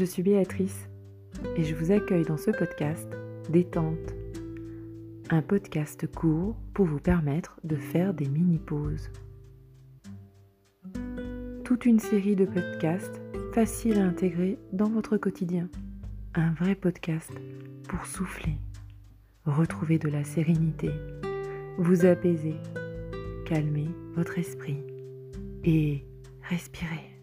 je suis Béatrice et je vous accueille dans ce podcast Détente, un podcast court pour vous permettre de faire des mini-pauses. Toute une série de podcasts faciles à intégrer dans votre quotidien. Un vrai podcast pour souffler, retrouver de la sérénité, vous apaiser, calmer votre esprit et respirer.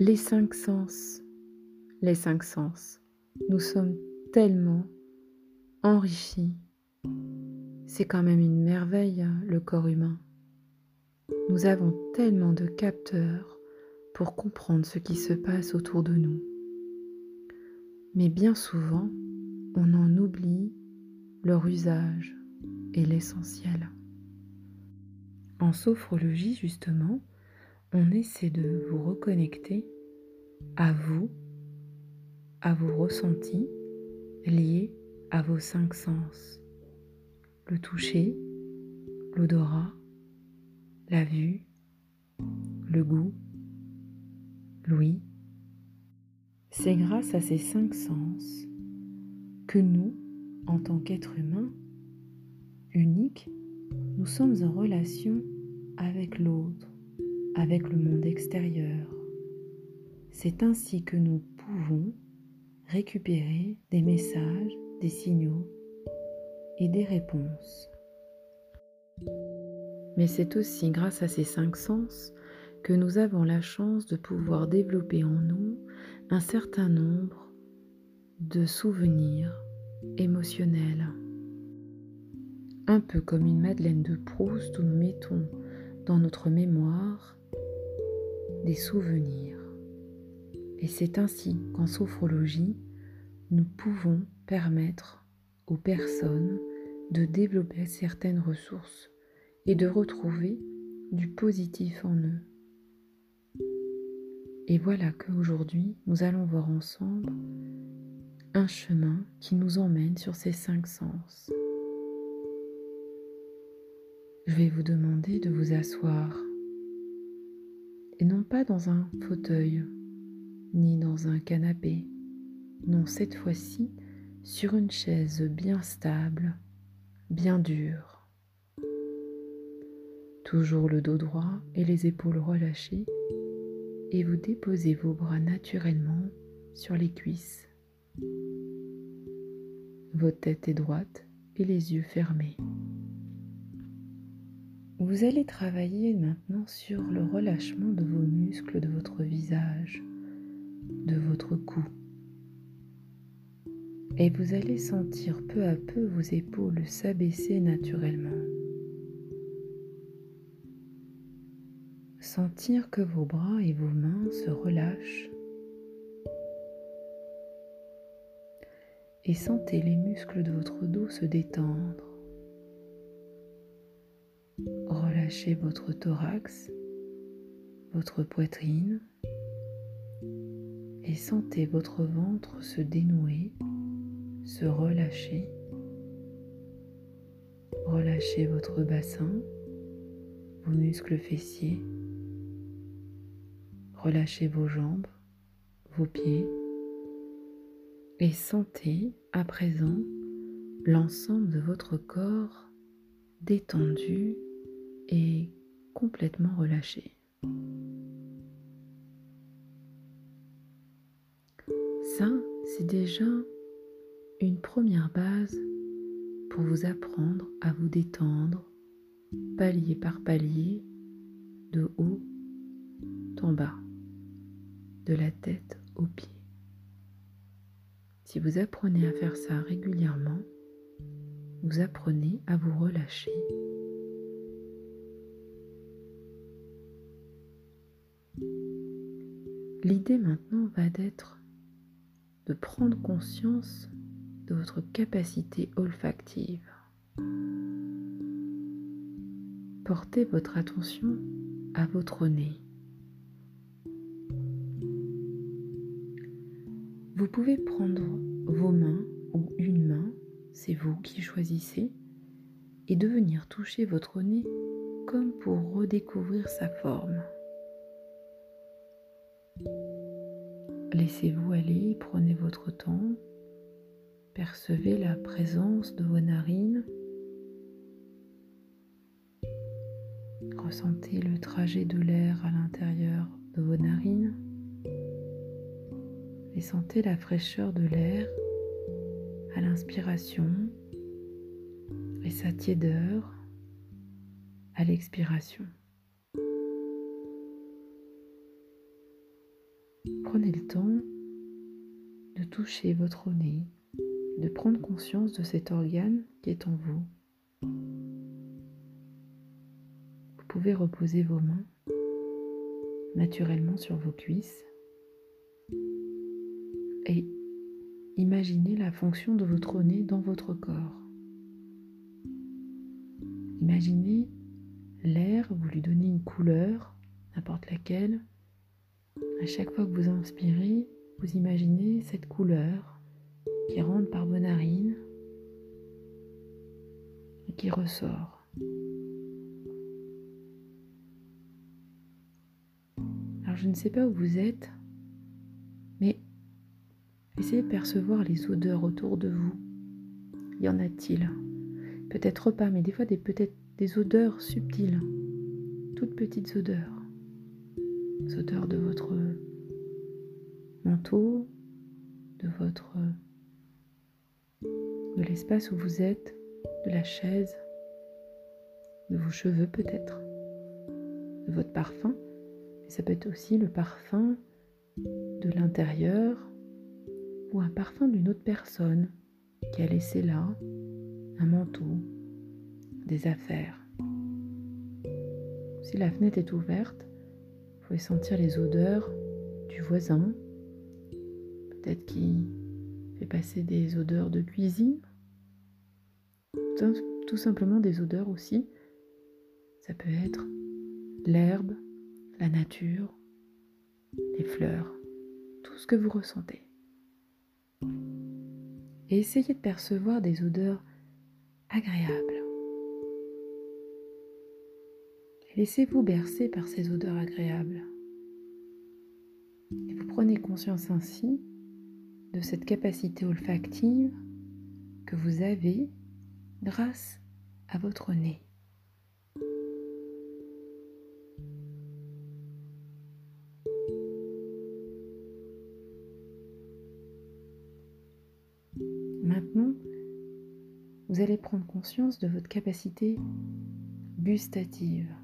Les cinq sens, les cinq sens, nous sommes tellement enrichis. C'est quand même une merveille, hein, le corps humain. Nous avons tellement de capteurs pour comprendre ce qui se passe autour de nous. Mais bien souvent, on en oublie leur usage et l'essentiel. En sophrologie, justement, on essaie de vous reconnecter à vous, à vos ressentis liés à vos cinq sens. Le toucher, l'odorat, la vue, le goût, l'ouïe. C'est grâce à ces cinq sens que nous, en tant qu'êtres humains, uniques, nous sommes en relation avec l'autre, avec le monde extérieur, c'est ainsi que nous pouvons récupérer des messages, des signaux et des réponses. Mais c'est aussi grâce à ces cinq sens que nous avons la chance de pouvoir développer en nous un certain nombre de souvenirs émotionnels. Un peu comme une Madeleine de Proust où nous mettons dans notre mémoire des souvenirs. Et c'est ainsi qu'en sophrologie, nous pouvons permettre aux personnes de développer certaines ressources et de retrouver du positif en eux. Et voilà qu'aujourd'hui, nous allons voir ensemble un chemin qui nous emmène sur ces cinq sens. Je vais vous demander de vous asseoir, et non pas dans un fauteuil ni dans un canapé. Non, cette fois-ci, sur une chaise bien stable, bien dure. Toujours le dos droit et les épaules relâchées, et vous déposez vos bras naturellement sur les cuisses. Votre tête est droite et les yeux fermés. Vous allez travailler maintenant sur le relâchement de vos muscles de votre visage de votre cou. Et vous allez sentir peu à peu vos épaules s'abaisser naturellement. Sentir que vos bras et vos mains se relâchent. Et sentez les muscles de votre dos se détendre. Relâchez votre thorax, votre poitrine, et sentez votre ventre se dénouer, se relâcher. Relâchez votre bassin, vos muscles fessiers. Relâchez vos jambes, vos pieds. Et sentez à présent l'ensemble de votre corps détendu et complètement relâché. Ça, c'est déjà une première base pour vous apprendre à vous détendre palier par palier, de haut en bas, de la tête aux pieds. Si vous apprenez à faire ça régulièrement, vous apprenez à vous relâcher. L'idée maintenant va d'être de prendre conscience de votre capacité olfactive. Portez votre attention à votre nez. Vous pouvez prendre vos mains ou une main, c'est vous qui choisissez, et de venir toucher votre nez comme pour redécouvrir sa forme. Laissez-vous aller, prenez votre temps, percevez la présence de vos narines, ressentez le trajet de l'air à l'intérieur de vos narines et sentez la fraîcheur de l'air à l'inspiration et sa tiédeur à l'expiration. Prenez le temps de toucher votre nez, de prendre conscience de cet organe qui est en vous. Vous pouvez reposer vos mains naturellement sur vos cuisses et imaginez la fonction de votre nez dans votre corps. Imaginez l'air, vous lui donnez une couleur, n'importe laquelle. À chaque fois que vous inspirez, vous imaginez cette couleur qui rentre par vos narines et qui ressort. Alors je ne sais pas où vous êtes, mais essayez de percevoir les odeurs autour de vous. Y en a-t-il? Peut-être pas, mais des fois des peut-être des odeurs subtiles, toutes petites odeurs. Les odeurs de votre manteau, de votre de l'espace où vous êtes, de la chaise, de vos cheveux peut-être, de votre parfum. Mais ça peut être aussi le parfum de l'intérieur ou un parfum d'une autre personne qui a laissé là un manteau, des affaires. Si la fenêtre est ouverte, sentir les odeurs du voisin, peut-être qui fait passer des odeurs de cuisine, tout simplement des odeurs aussi. Ça peut être l'herbe, la nature, les fleurs, tout ce que vous ressentez. Et essayez de percevoir des odeurs agréable. Laissez-vous bercer par ces odeurs agréables. Et vous prenez conscience ainsi de cette capacité olfactive que vous avez grâce à votre nez. Maintenant, vous allez prendre conscience de votre capacité gustative.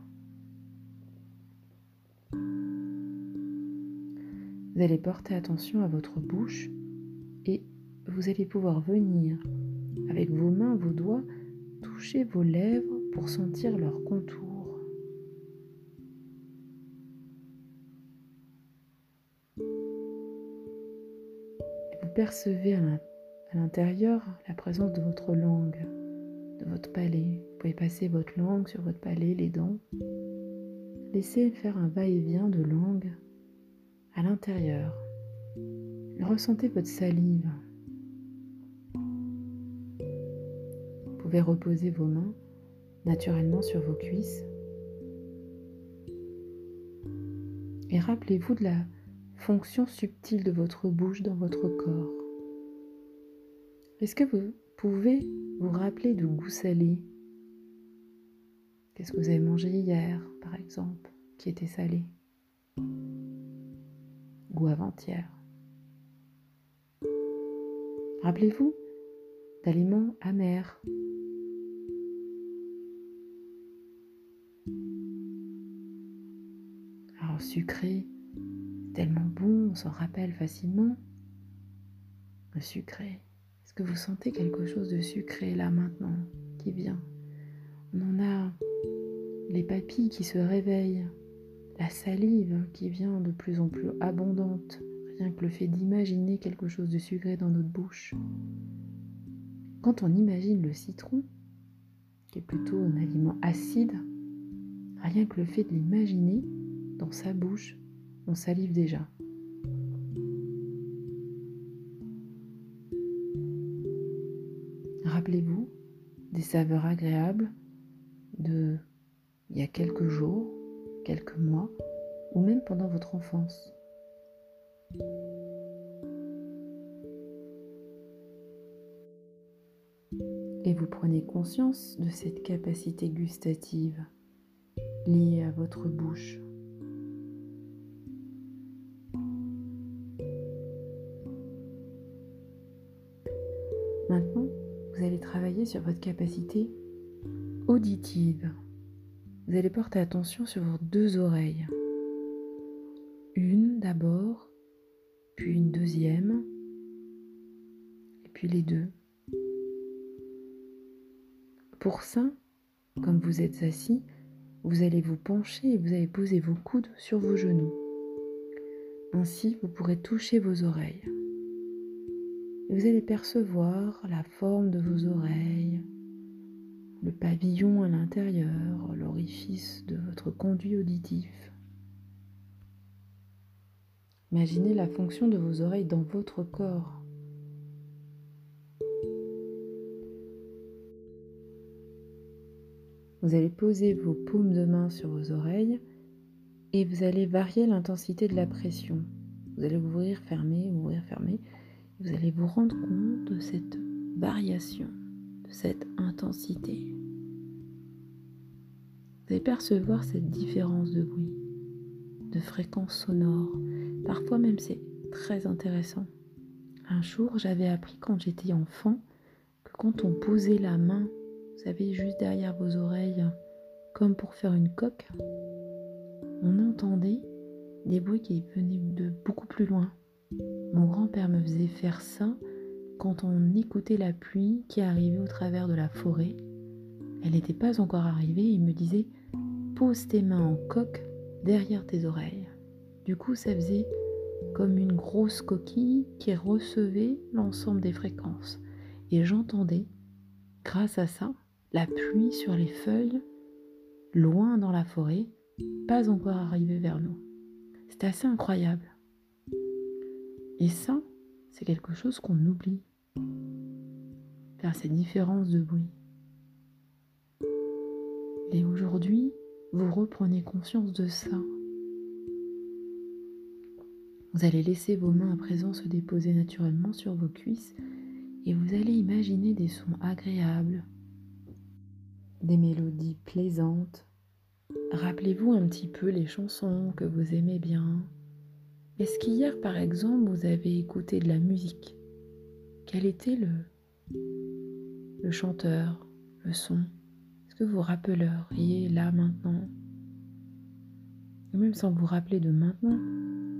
Vous allez porter attention à votre bouche et vous allez pouvoir venir avec vos mains, vos doigts, toucher vos lèvres pour sentir leur contour. Vous percevez à l'intérieur la présence de votre langue, de votre palais. Vous pouvez passer votre langue sur votre palais, les dents. Laissez faire un va-et-vient de langue à l'intérieur. Ressentez votre salive. Vous pouvez reposer vos mains naturellement sur vos cuisses. Et rappelez-vous de la fonction subtile de votre bouche dans votre corps. Est-ce que vous pouvez vous rappeler de goût salé? Qu'est-ce que vous avez mangé hier, par exemple, qui était salé? Ou avant-hier Rappelez-vous d'aliments amers. Alors sucré, tellement bon, on s'en rappelle facilement. Le sucré. Est-ce que vous sentez quelque chose de sucré là maintenant qui vient? On en a les papilles qui se réveillent, la salive qui vient de plus en plus abondante, rien que le fait d'imaginer quelque chose de sucré dans notre bouche. Quand on imagine le citron, qui est plutôt un aliment acide, rien que le fait de l'imaginer dans sa bouche, on salive déjà. Rappelez-vous des saveurs agréables de il y a quelques jours, quelques mois, ou même pendant votre enfance. Et vous prenez conscience de cette capacité gustative liée à votre bouche. Maintenant, vous allez travailler sur votre capacité auditive. Vous allez porter attention sur vos deux oreilles. Une d'abord, puis une deuxième, et puis les deux. Pour ça, comme vous êtes assis, vous allez vous pencher et vous allez poser vos coudes sur vos genoux. Ainsi, vous pourrez toucher vos oreilles. Et vous allez percevoir la forme de vos oreilles, le pavillon à l'intérieur, l'orifice de votre conduit auditif. Imaginez la fonction de vos oreilles dans votre corps. Vous allez poser vos paumes de main sur vos oreilles et vous allez varier l'intensité de la pression. Vous allez ouvrir, fermer, ouvrir, fermer. Vous allez vous rendre compte de cette variation, cette intensité. Vous allez percevoir cette différence de bruit, de fréquence sonore. Parfois même c'est très intéressant. Un jour, j'avais appris quand j'étais enfant que quand on posait la main vous savez, juste derrière vos oreilles, comme pour faire une coque, on entendait des bruits qui venaient de beaucoup plus loin. Mon grand-père me faisait faire ça quand on écoutait la pluie qui arrivait au travers de la forêt. Elle n'était pas encore arrivée il me disait Pose tes mains en coque derrière tes oreilles. Du coup, ça faisait comme une grosse coquille qui recevait l'ensemble des fréquences. Et j'entendais, grâce à ça, la pluie sur les feuilles, loin dans la forêt, pas encore arrivée vers nous. C'est assez incroyable. Et ça, c'est quelque chose qu'on oublie, faire ces différences de bruit. Et aujourd'hui, vous reprenez conscience de ça. Vous allez laisser vos mains à présent se déposer naturellement sur vos cuisses et vous allez imaginer des sons agréables, des mélodies plaisantes. Rappelez-vous un petit peu les chansons que vous aimez bien. Est-ce qu'hier, par exemple, vous avez écouté de la musique? Quel était le, le chanteur, le son? Est-ce que vous rappelleriez là maintenant? Même sans vous rappeler de maintenant,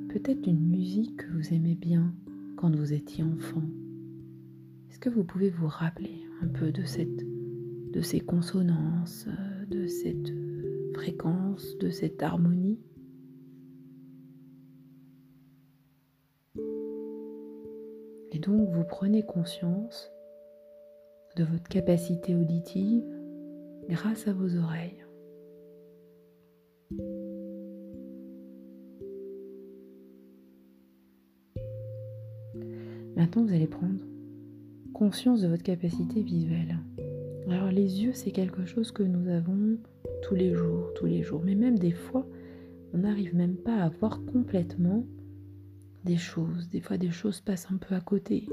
peut-être une musique que vous aimez bien quand vous étiez enfant. Est-ce que vous pouvez vous rappeler un peu de cette de ces consonances, de cette fréquence, de cette harmonie? Donc vous prenez conscience de votre capacité auditive grâce à vos oreilles. Maintenant, vous allez prendre conscience de votre capacité visuelle. Alors les yeux, c'est quelque chose que nous avons tous les jours, tous les jours. Mais même des fois, on n'arrive même pas à voir complètement des choses. Des fois, des choses passent un peu à côté.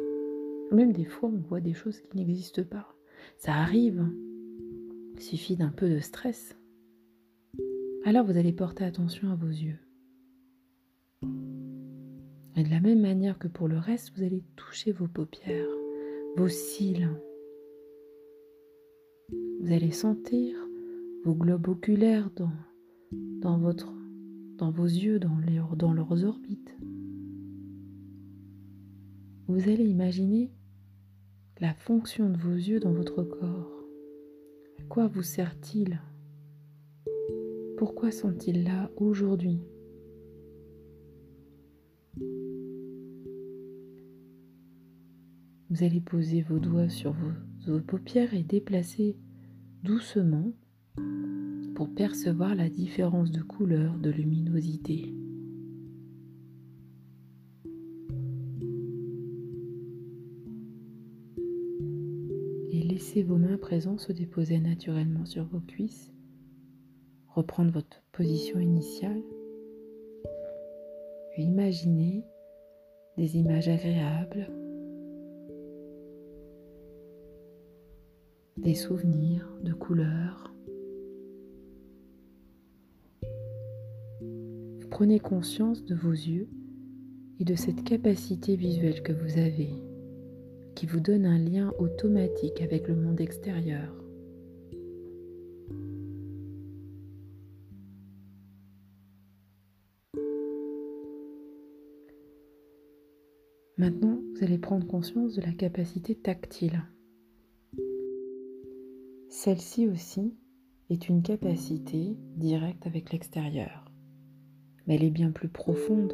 Même des fois, on voit des choses qui n'existent pas. Ça arrive. Il suffit d'un peu de stress. Alors vous allez porter attention à vos yeux. Et de la même manière que pour le reste, vous allez toucher vos paupières, vos cils, vous allez sentir vos globes oculaires dans, dans, votre, dans vos yeux, dans, dans leurs orbites. Vous allez imaginer la fonction de vos yeux dans votre corps. À quoi vous sert-il? Pourquoi sont-ils là aujourd'hui? Vous allez poser vos doigts sur vos, paupières et déplacer doucement pour percevoir la différence de couleur, de luminosité. Laissez vos mains présentes se déposer naturellement sur vos cuisses reprendre votre position initiale. imaginez des images agréables, des souvenirs de couleurs. prenez conscience de vos yeux et de cette capacité visuelle que vous avez, qui vous donne un lien automatique avec le monde extérieur. Maintenant, vous allez prendre conscience de la capacité tactile. Celle-ci aussi est une capacité directe avec l'extérieur, mais elle est bien plus profonde.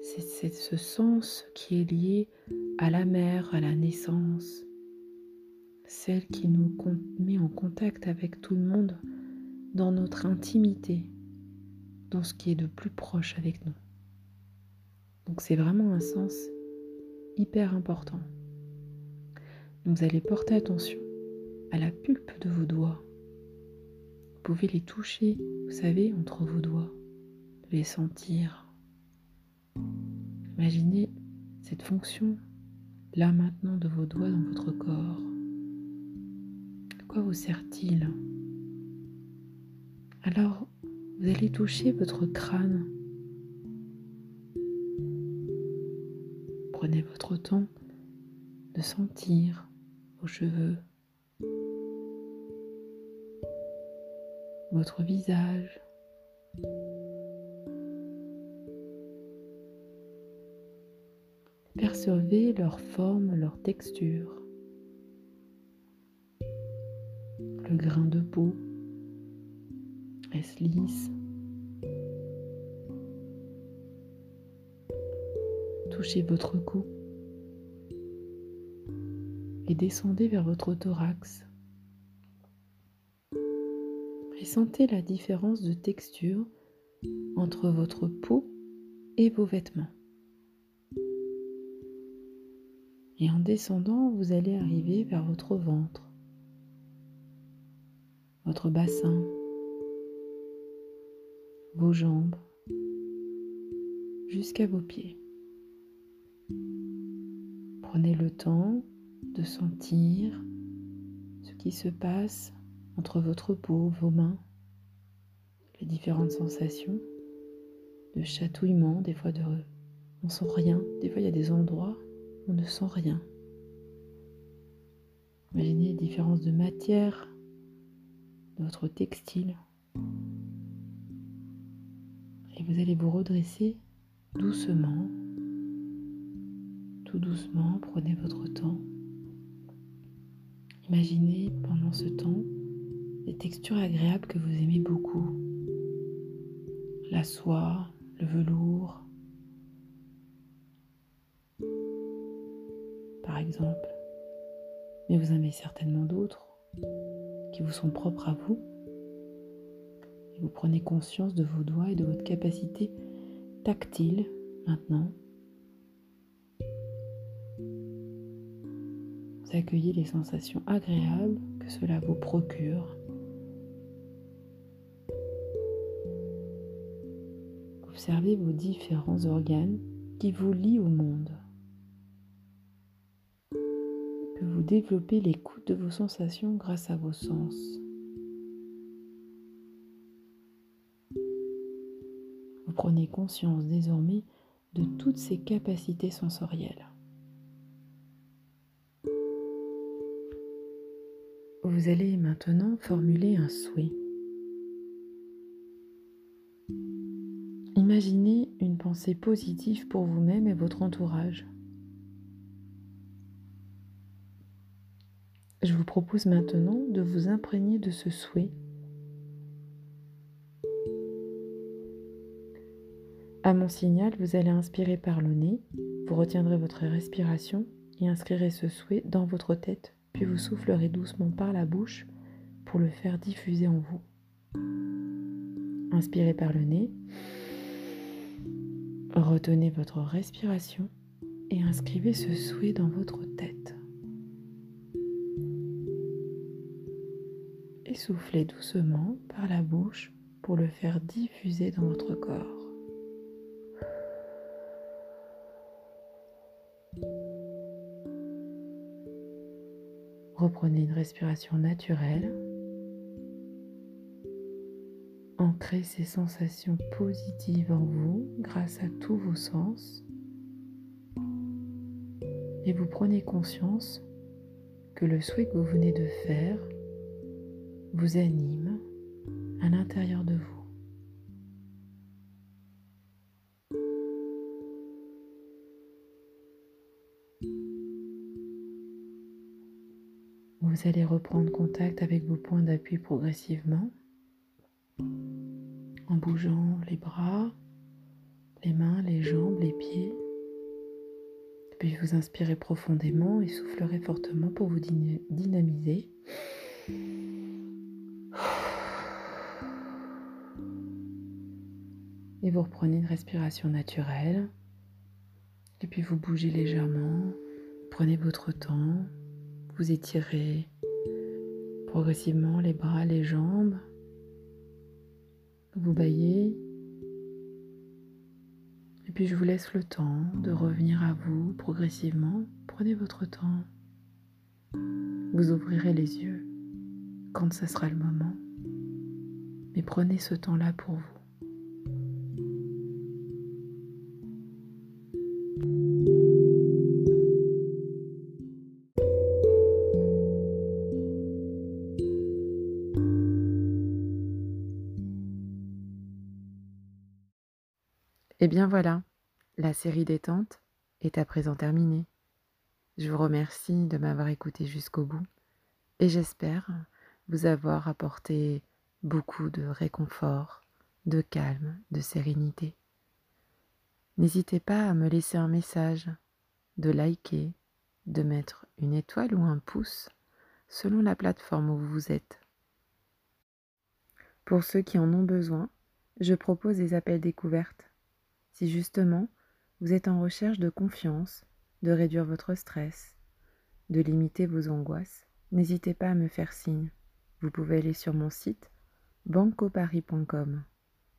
C'est ce sens qui est lié à la mère, à la naissance, celle qui nous met en contact avec tout le monde dans notre intimité, dans ce qui est de plus proche avec nous. Donc c'est vraiment un sens hyper important. vous allez porter attention à la pulpe de vos doigts. Vous pouvez les toucher, vous savez, entre vos doigts, les sentir. Imaginez cette fonction là maintenant de vos doigts dans votre corps. De quoi vous sert-il? Alors, vous allez toucher votre crâne Prenez votre temps de sentir vos cheveux, votre visage. Percevez leur forme, leur texture, le grain de peau. Est-ce lisse touchez votre cou et descendez vers votre thorax. Et sentez la différence de texture entre votre peau et vos vêtements. Et en descendant, vous allez arriver vers votre ventre, votre bassin, vos jambes, jusqu'à vos pieds. Prenez le temps de sentir ce qui se passe entre votre peau, vos mains, les différentes sensations de chatouillement, des fois de on sent rien, des fois il y a des endroits on ne sent rien. Imaginez les différences de matière de votre textile. Et vous allez vous redresser doucement tout doucement, prenez votre temps. Imaginez pendant ce temps des textures agréables que vous aimez beaucoup. La soie, le velours, par exemple. Mais vous aimez certainement d'autres qui vous sont propres à vous. Vous prenez conscience de vos doigts et de votre capacité tactile maintenant Vous accueillez les sensations agréables que cela vous procure. Observez vos différents organes qui vous lient au monde. Développez l'écoute de vos sensations grâce à vos sens. Vous prenez conscience désormais de toutes ces capacités sensorielles. Vous allez maintenant formuler un souhait. Imaginez une pensée positive pour vous-même et votre entourage. Je vous propose maintenant de vous imprégner de ce souhait. À mon signal, vous allez inspirer par le nez, vous retiendrez votre respiration et inscrirez ce souhait dans votre tête puis vous soufflerez doucement par la bouche pour le faire diffuser en vous. Inspirez par le nez, retenez votre respiration et inscrivez ce souhait dans votre tête. Soufflez doucement par la bouche pour le faire diffuser dans votre corps. Reprenez une respiration naturelle. Ancrez ces sensations positives en vous grâce à tous vos sens. Et vous prenez conscience que le souhait que vous venez de faire vous anime à l'intérieur de vous. Vous allez reprendre contact avec vos points d'appui progressivement en bougeant les bras, les mains, les jambes, les pieds. Puis vous inspirez profondément et soufflerez fortement pour vous dynamiser. Et vous reprenez une respiration naturelle. Et puis vous bougez légèrement. Prenez votre temps. Vous étirez progressivement les bras, les jambes. Vous baillez. Et puis je vous laisse le temps de revenir à vous progressivement. Prenez votre temps. Vous ouvrirez les yeux quand ce sera le moment. Mais prenez ce temps-là pour vous. Eh bien voilà, la série détente est à présent terminée. Je vous remercie de m'avoir écouté jusqu'au bout et j'espère vous avoir apporté beaucoup de réconfort, de calme, de sérénité. N'hésitez pas à me laisser un message, de liker, de mettre une étoile ou un pouce selon la plateforme où vous êtes. Pour ceux qui en ont besoin, je propose des appels découvertes si justement vous êtes en recherche de confiance, de réduire votre stress, de limiter vos angoisses, n'hésitez pas à me faire signe. Vous pouvez aller sur mon site bancoparis.com.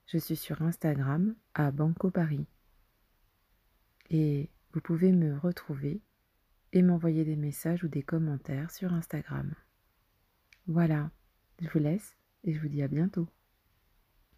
Je suis sur Instagram à bancoparis. Et vous pouvez me retrouver et m'envoyer des messages ou des commentaires sur Instagram. Voilà, je vous laisse et je vous dis à bientôt.